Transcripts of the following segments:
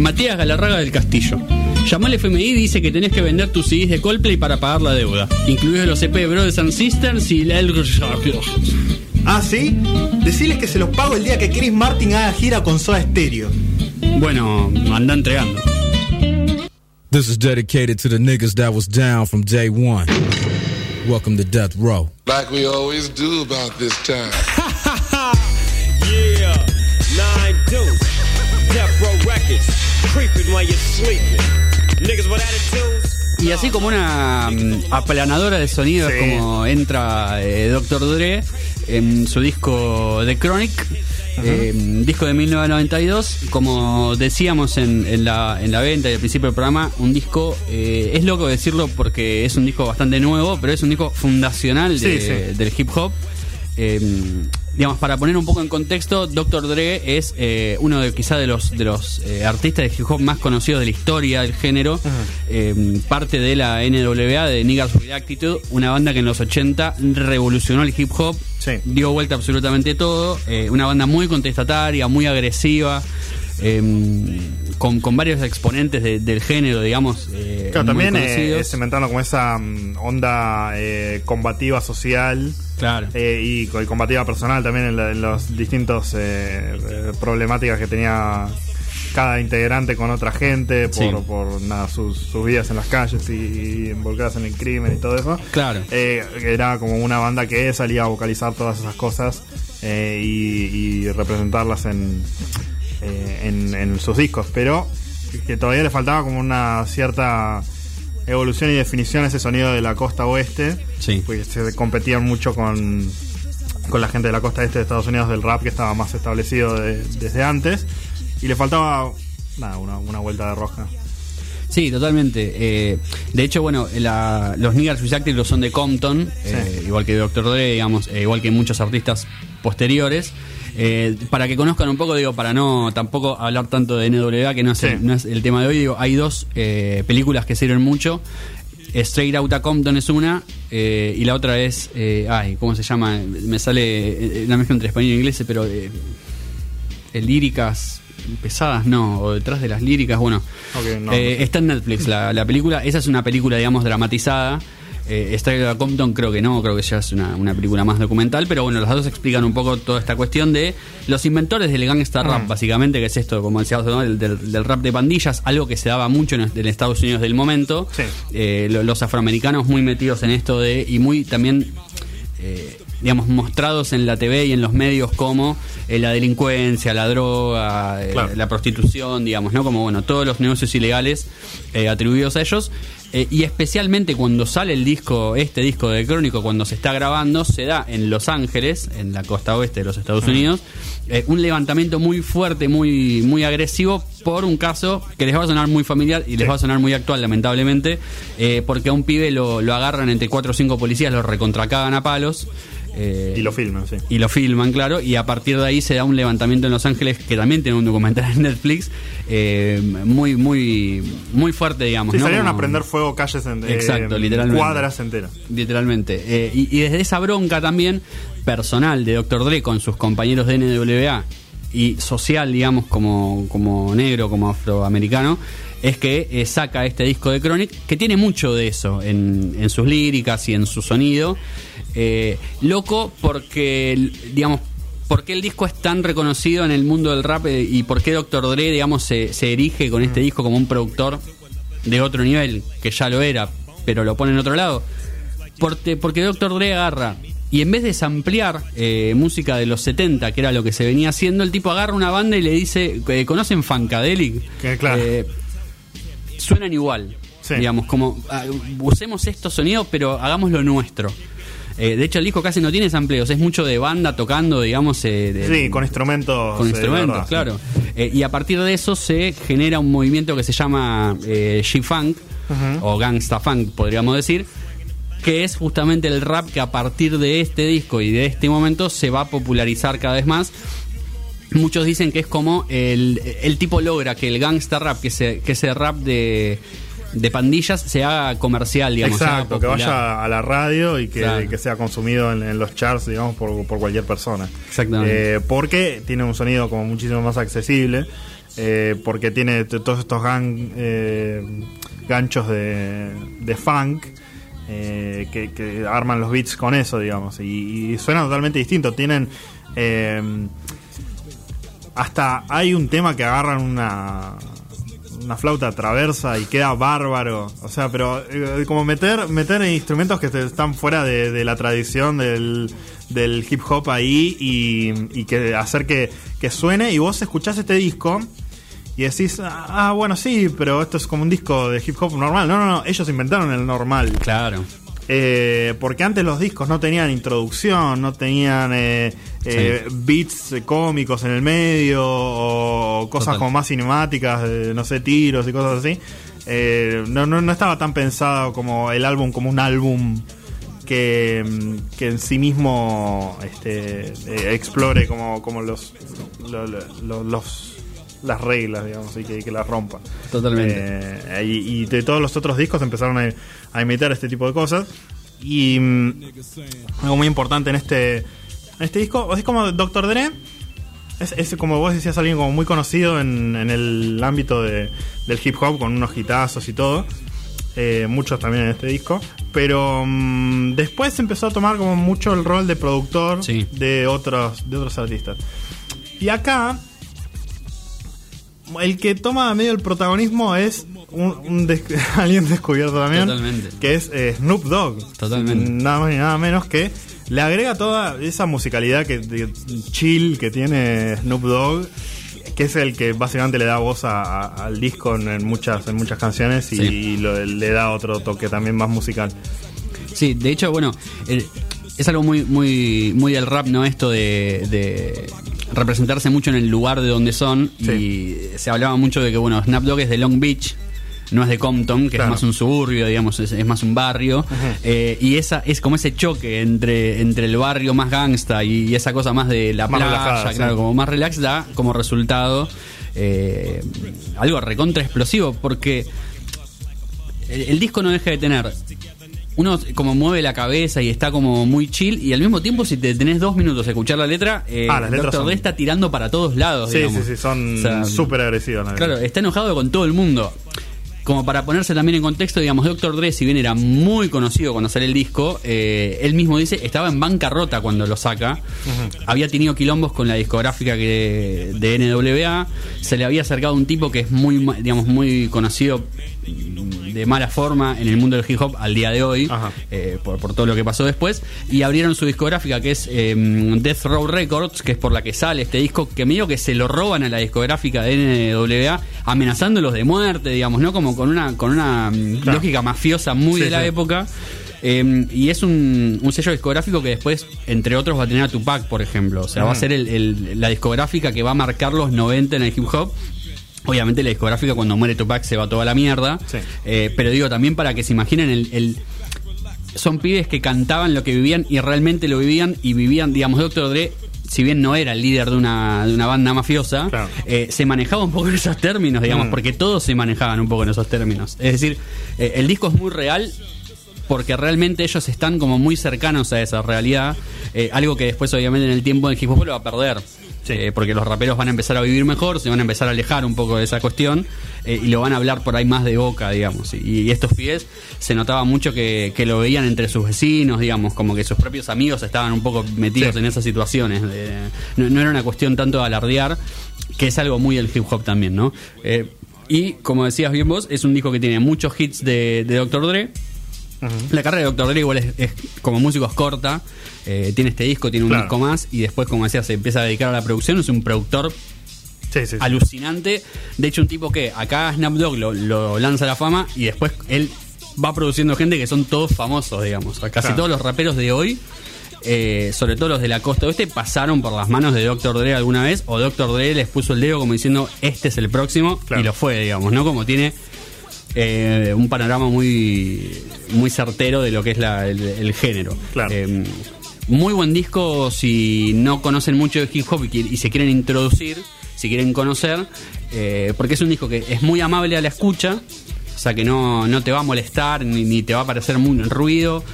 Matías Galarraga del Castillo. Llamó al FMI y dice que tenés que vender tus CDs de Coldplay para pagar la deuda, incluidos los EP de Brothers and Sisters y la Ah, ¿sí? Decirles que se los pago el día que Chris Martin haga gira con Soda Stereo. Bueno, anda entregando. This is dedicated to the niggas that was down from day one. Welcome to Death Row. Like we always do about this time. Yeah, nine deuce. Death Row Records. Y así como una mm, aplanadora de sonidos, Sí. como entra eh, Dr. Dre en su disco The Chronic, eh, disco de 1992. Como decíamos en, en la, en la venta y al principio del programa, un disco, eh, es loco decirlo porque es un disco bastante nuevo, pero es un disco fundacional de- Sí, sí. del hip hop. Eh, digamos, para poner un poco en contexto, Dr. Dre es eh, uno de quizá de los de los eh, artistas de hip hop más conocidos de la historia del género. Eh, parte de la NWA, de Niggas with Attitude, una banda que en los 80 revolucionó el hip hop, Sí. dio vuelta absolutamente todo. eh, una banda muy contestataria, muy agresiva. eh, con, con varios exponentes de- del género, digamos. eh, Claro, también cementando como esa mm, onda eh, combativa social Claro. eh, y, y combativa personal también en, la- en los distintos eh, eh, problemáticas que tenía cada integrante con otra gente por, Sí. por nada, sus, sus vidas en las calles y, y involucradas en el crimen y todo eso. Claro. Eh, era como una banda que salía a vocalizar todas esas cosas eh, y, y representarlas en, eh, en, en sus discos, pero que todavía le faltaba como una cierta evolución y definición ese sonido de la costa oeste, Sí. porque se competían mucho con, con la gente de la costa este de Estados Unidos del rap que estaba más establecido de- desde antes, y le faltaba nada, una, una vuelta de rosca. Sí, totalmente. Eh, de hecho, bueno, la- los Niggers with Active son de Compton, eh, igual que Dr. Dre, digamos, eh, igual que muchos artistas posteriores. Eh, para que conozcan un poco, digo, para no tampoco hablar tanto de NWA, que no es, Sí. el, no es el tema de hoy, digo, hay dos eh, películas que sirven mucho. Straight Outta Compton es una, eh, y la otra es, eh, ay, ¿cómo se llama? Me sale eh, una mezcla entre español e inglés, pero eh, líricas pesadas, no, o detrás de las líricas, bueno. No, Eh, no. Está en Netflix la, la película, esa es una película, digamos, dramatizada. Eh, Outta Compton creo que no, creo que ya es una, una película más documental, pero bueno, las dos explican un poco toda esta cuestión de los inventores del gangsta rap, Mm. básicamente, que es esto, como decíamos, ¿no? del, del- del rap de pandillas, algo que se daba mucho en, en Estados Unidos del momento. Sí. Eh, lo- los afroamericanos muy metidos en esto de, y muy también eh, digamos, mostrados en la TV y en los medios como eh, la delincuencia, la droga, eh, Claro. la prostitución, digamos, ¿no? Como, bueno, todos los negocios ilegales eh, atribuidos a ellos. Eh, y especialmente cuando sale el disco, este disco de Crónico, cuando se está grabando, se da en Los Ángeles, en la costa oeste de los Estados Unidos, eh, un levantamiento muy fuerte, muy, muy agresivo por un caso que les va a sonar muy familiar y les Sí. va a sonar muy actual, lamentablemente, eh, porque a un pibe lo, lo agarran entre cuatro o cinco policías, lo recontracagan a palos. Eh, Y lo filman, sí. y lo filman, claro, y a partir de ahí se da un levantamiento en Los Ángeles, que también tiene un documental en Netflix, eh, muy, muy, muy fuerte, digamos. Sí, ¿no? salieron Como- a prender fuego calles en eh, Exacto, literalmente. cuadras enteras. Literalmente. Y, y desde esa bronca también personal de Dr. Dre con sus compañeros de NWA y social, digamos, como, como negro, como afroamericano, es que eh, saca este disco de Chronic, que tiene mucho de eso en, en sus líricas y en su sonido. Eh, loco porque, digamos, ¿Por qué el disco es tan reconocido en el mundo del rap eh, y por qué Dr. Dre, digamos, se, se erige con este disco como un productor de otro nivel, que ya lo era, pero lo pone en otro lado? Porque, porque Dr. Dre agarra y en vez de samplear eh, música de los 70, que era lo que se venía haciendo, el tipo agarra una banda y le dice, eh, ¿conocen Funkadelic? Que, claro. Eh, suenan igual. Sí. Digamos, como ah, usemos estos sonidos, pero hagamos lo nuestro. Eh, de hecho, el disco casi no tiene sampleos, es mucho de banda tocando, digamos. eh, de- Sí, con instrumentos. con eh, instrumentos, verdad, sí. claro. Eh, y a partir de eso se genera un movimiento que se llama G-Funk, o Gangsta Funk, podríamos decir, que es justamente el rap que a partir de este disco y de este momento se va a popularizar cada vez más. Muchos dicen que es como el, el tipo logra que el gangsta rap, que ese, que ese rap de, de pandillas, se haga comercial, digamos. Exacto, que vaya a la radio y que, Claro. que sea consumido en, en los charts, digamos, por, por cualquier persona. Exactamente. Eh, porque tiene un sonido como muchísimo más accesible. eh, porque tiene todos estos gan- eh, ganchos de, de funk eh, que, que arman los beats con eso, digamos, y, y suena totalmente distinto. Tienen hasta hay un tema que agarran una una flauta traversa y queda bárbaro. O sea, pero eh, como meter meter instrumentos que están fuera de, la tradición del, hip hop ahí y, y que hacer que, que suene y vos escuchás este disco y decís, ah, bueno, sí, pero esto es como un disco de hip hop normal. No, no, no, ellos inventaron el normal. Claro. Eh, porque antes los discos no tenían introducción, no tenían eh, eh, beats eh, cómicos en el medio o cosas Total. como más cinemáticas, no sé, tiros y cosas así. Eh, no, no, no estaba tan pensado como el álbum como un álbum que, mm, que en sí mismo este, explore como, como los, lo- lo- lo- los las reglas, digamos, y que, que las rompa. Totalmente. Eh, y, y de todos los otros discos empezaron a, a imitar este tipo de cosas. Y mm, algo muy importante en este, en este disco, es como Dr. Dre, es, es como vos decías, alguien como muy conocido en, en el ámbito de- del hip hop, con unos hitazos y todo. Eh, muchos también en este disco. Pero mm, después empezó a tomar como mucho el rol de productor Sí. de, otros, de otros artistas. Y acá, el que toma medio el protagonismo es un, un des- alguien descubierto también. Totalmente. Que es eh, Snoop Dogg. Totalmente. Nada más ni nada menos que le agrega toda esa musicalidad que de chill que tiene Snoop Dogg. Que es el que básicamente le da voz a- a- al disco en, en muchas en muchas canciones y, Sí. lo- le da otro toque también más musical. Sí, de hecho, bueno, el- es algo muy, muy, muy del rap, ¿no? Esto de, de representarse mucho en el lugar de donde son. Y se hablaba mucho de que, bueno, Snap Dogg es de Long Beach. No es de Compton, que Claro. es más un suburbio, digamos, es, es más un barrio. Eh, y esa es como ese choque entre, entre el barrio más gangsta y, y esa cosa más de la Más playa, relajada, claro, sí. como más relax, da como resultado eh, algo recontra explosivo, porque el, el disco no deja de tener uno como mueve la cabeza y está como muy chill y al mismo tiempo si te tenés dos minutos a escuchar la letra, eh, Ah, las son- está tirando para todos lados. Sí, digamos. sí, sí, son O sea, súper agresivos. la Claro, está enojado con todo el mundo. Como para ponerse también en contexto, digamos, Dr. Dre, si bien era muy conocido cuando sale el disco, eh, él mismo dice, estaba en bancarrota cuando lo saca. Había tenido quilombos con la discográfica que, de NWA. Se le había acercado un tipo que es muy, digamos, muy conocido de mala forma en el mundo del hip hop al día de hoy, eh, por, por todo lo que pasó después. Y abrieron su discográfica que es eh, Death Row Records, que es por la que sale este disco, que medio que se lo roban a la discográfica de NWA, amenazándolos de muerte, digamos, ¿no? Como con una, con una mm, Claro. lógica mafiosa muy Sí, de la sí. época. Eh, y es un, un sello discográfico que después, entre otros, va a tener a Tupac, por ejemplo. O sea, va a Mm. ser el- el- la discográfica que va a marcar los 90 en el hip hop. Obviamente la discográfica cuando muere Tupac se va toda la mierda. Sí. Eh, pero digo también para que se imaginen el, el- son pibes que cantaban lo que vivían y realmente lo vivían y vivían, digamos, Dr. Dre, si bien no era el líder de una, de una banda mafiosa, Claro. eh, se manejaba un poco en esos términos, digamos, Mm. porque todos se manejaban un poco en esos términos. Es decir, eh, el disco es muy real porque realmente ellos están como muy cercanos a esa realidad, eh, algo que después obviamente en el tiempo del hip hop lo va a perder. Sí. Eh, porque los raperos van a empezar a vivir mejor, se van a empezar a alejar un poco de esa cuestión eh, y lo van a hablar por ahí más de boca, digamos. Y, y estos pies se notaba mucho que, que lo veían entre sus vecinos, digamos, como que sus propios amigos estaban un poco metidos Sí. en esas situaciones. de- no, no era una cuestión tanto de alardear, que es algo muy del hip hop también, ¿no? Eh, y como decías bien vos, es un disco que tiene muchos hits de, de Dr. Dre. La carrera de Dr. Dre igual es, es como músico es corta. eh, tiene este disco, tiene un Claro. disco más y después, como decía, se empieza a dedicar a la producción. Es un productor Sí, sí, sí. alucinante. De hecho, un tipo que acá Snap Dogg lo, lo lanza a la fama y después él va produciendo gente que son todos famosos, digamos. Casi Claro. todos los raperos de hoy, eh, sobre todo los de la costa oeste, pasaron por las manos de Dr. Dre alguna vez o Dr. Dre les puso el dedo como diciendo, este es el próximo Claro. y lo fue, digamos, ¿no? Como tiene eh, un panorama muy, muy certero de lo que es la- el, el género. Claro. Eh, muy buen disco si no conocen mucho de hip hop y, se quieren introducir, si quieren conocer, eh, porque es un disco que es muy amable a la escucha, o sea que no, no te va a molestar, ni, ni te va a parecer muy ruido,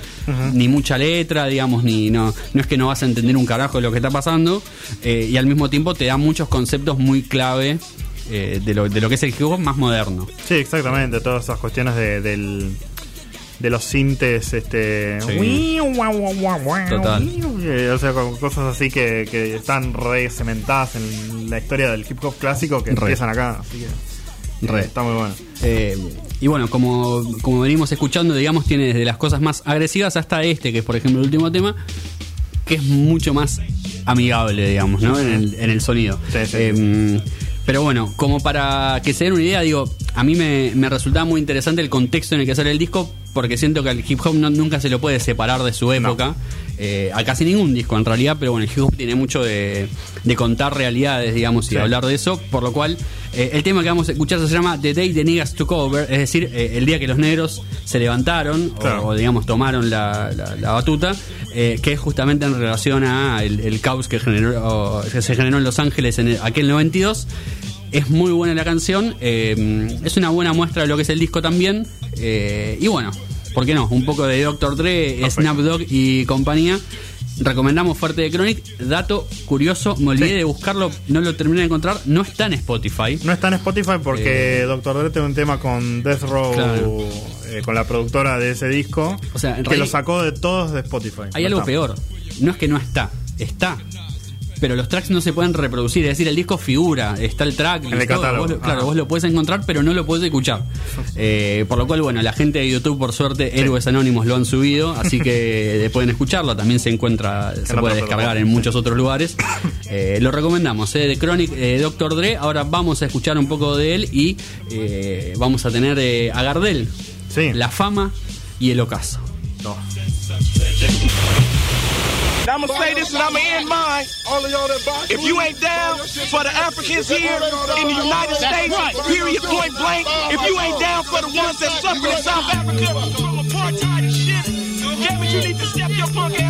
ni mucha letra, digamos, ni no, no es que no vas a entender un carajo de lo que está pasando, eh, y al mismo tiempo te da muchos conceptos muy clave eh, de, lo, de lo que es el hip hop más moderno. Sí, exactamente, todas esas cuestiones de, del, de los sintes, este... Sí. Total. Eh, O sea, con cosas así que, que están re cementadas en la historia del hip hop clásico que Re. empiezan acá. Así que eh, Re. está muy bueno. Eh, y bueno, como, como venimos escuchando, digamos, tiene desde las cosas más agresivas hasta este, que es por ejemplo el último tema, que es mucho más amigable, digamos, ¿no? En el, en el sonido. Sí, sí. Eh, pero bueno, como para que se den una idea, digo, a mí me, me resultaba muy interesante el contexto en el que sale el disco, porque siento que el hip hop no- nunca se lo puede separar de su época. Eh, a casi ningún disco en realidad, pero bueno, el hip hop tiene mucho de, de contar realidades, digamos, y de hablar de eso, por lo cual eh, el tema que vamos a escuchar se llama The Day the Niggas Took Over, es decir, eh, el día que los negros se levantaron o- Claro. o, digamos tomaron la, la- la batuta, eh, que es justamente en relación a el, el caos que, generó, que se generó en Los Ángeles en el- aquel 92. Es muy buena la canción, es una buena muestra de lo que es el disco también, y bueno, ¿por qué no? Un poco de Dr. Dre, Perfecto. Snap Dogg y compañía. Recomendamos fuerte de Chronic. Dato curioso, me olvidé Sí. de buscarlo, no lo terminé de encontrar. No está en Spotify. No está en Spotify porque Dr. Dre tiene un tema con Death Row, Eh. Claro. eh, con la productora de ese disco, O sea, que lo sacó de todos de Spotify. Hay No algo está. peor. No es que no está, está. Pero los tracks no se pueden reproducir, es decir, el disco figura, está el track, el listo, vos claro, vos lo puedes encontrar, pero no lo puedes escuchar. Eh, por lo cual, bueno, la gente de YouTube, por suerte, Héroes Anónimos lo han subido, así que pueden escucharlo. También se encuentra, se puede descargar en muchos otros lugares. Eh, lo recomendamos, eh, de Chronic, eh, Dr. Dre. Ahora vamos a escuchar un poco de él y eh, vamos a tener eh, a Gardel, Sí. la fama y el ocaso. No. I'm gonna say this and I'm gonna end mine. If you ain't down for the Africans here in the United States, period, point blank, if you ain't down for the ones that suffered in South Africa from apartheid and shit, damn it, you need to step your punk ass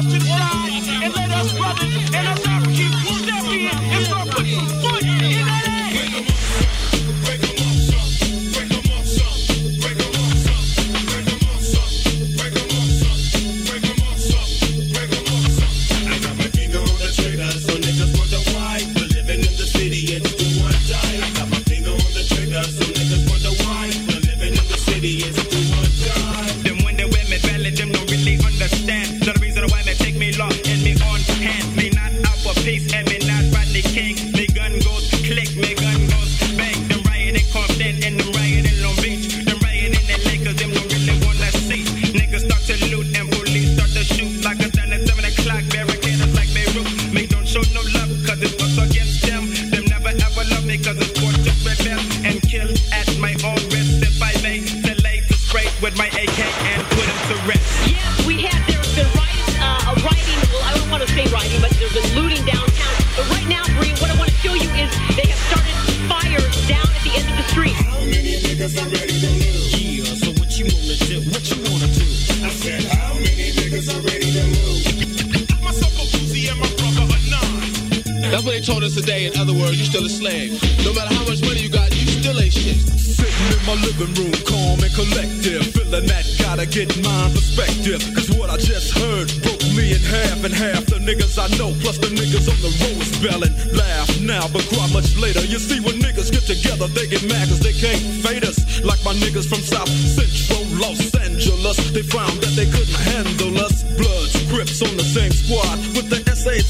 what they told us today. In other words, you still a slave. No matter how much money you got, you still ain't shit. Sitting in my living room, calm and collective. Feeling that gotta get my perspective. Cause what I just heard broke me in half and half. The niggas I know, plus the niggas on the road is belling. Laugh now, but cry much later. You see, when niggas get together, they get mad cause they can't fade us. Like my niggas from South Central Los Angeles. They found that they couldn't handle us. Bloods, Crips on the same squad.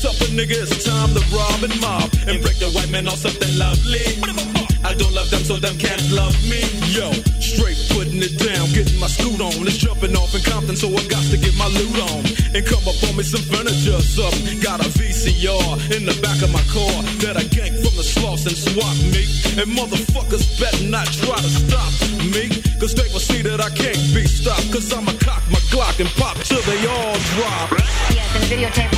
Tougher nigga, it's time to rob and mob. And break the white man off something lovely. I don't love them, so them can't love me. Yo, straight putting it down, getting my scoot on. It's jumping off in Compton, so I got to get my loot on. And come up on me some furniture, something. Got a VCR in the back of my car that I ganked from the sloths and swap me. And motherfuckers better not try to stop me. Cause they will see that I can't be stopped. Cause I'ma cock my Glock and pop till they all drop. Yes, the videotape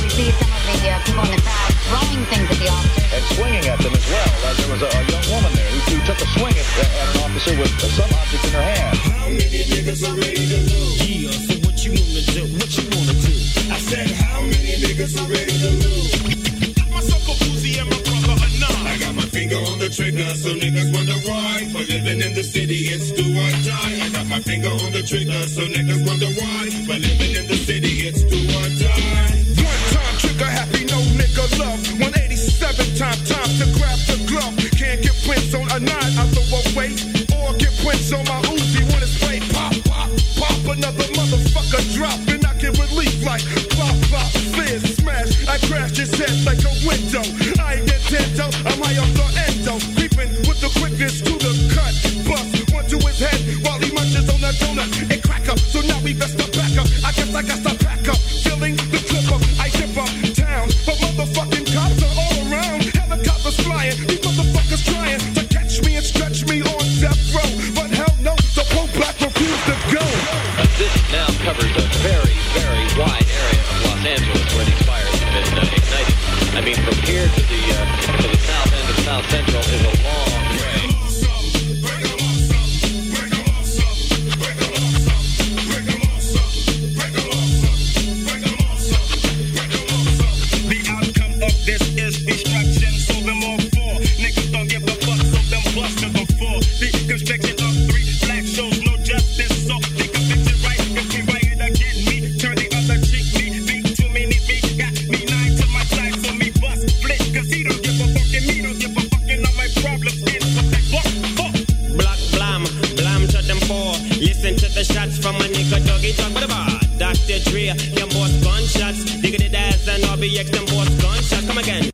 with some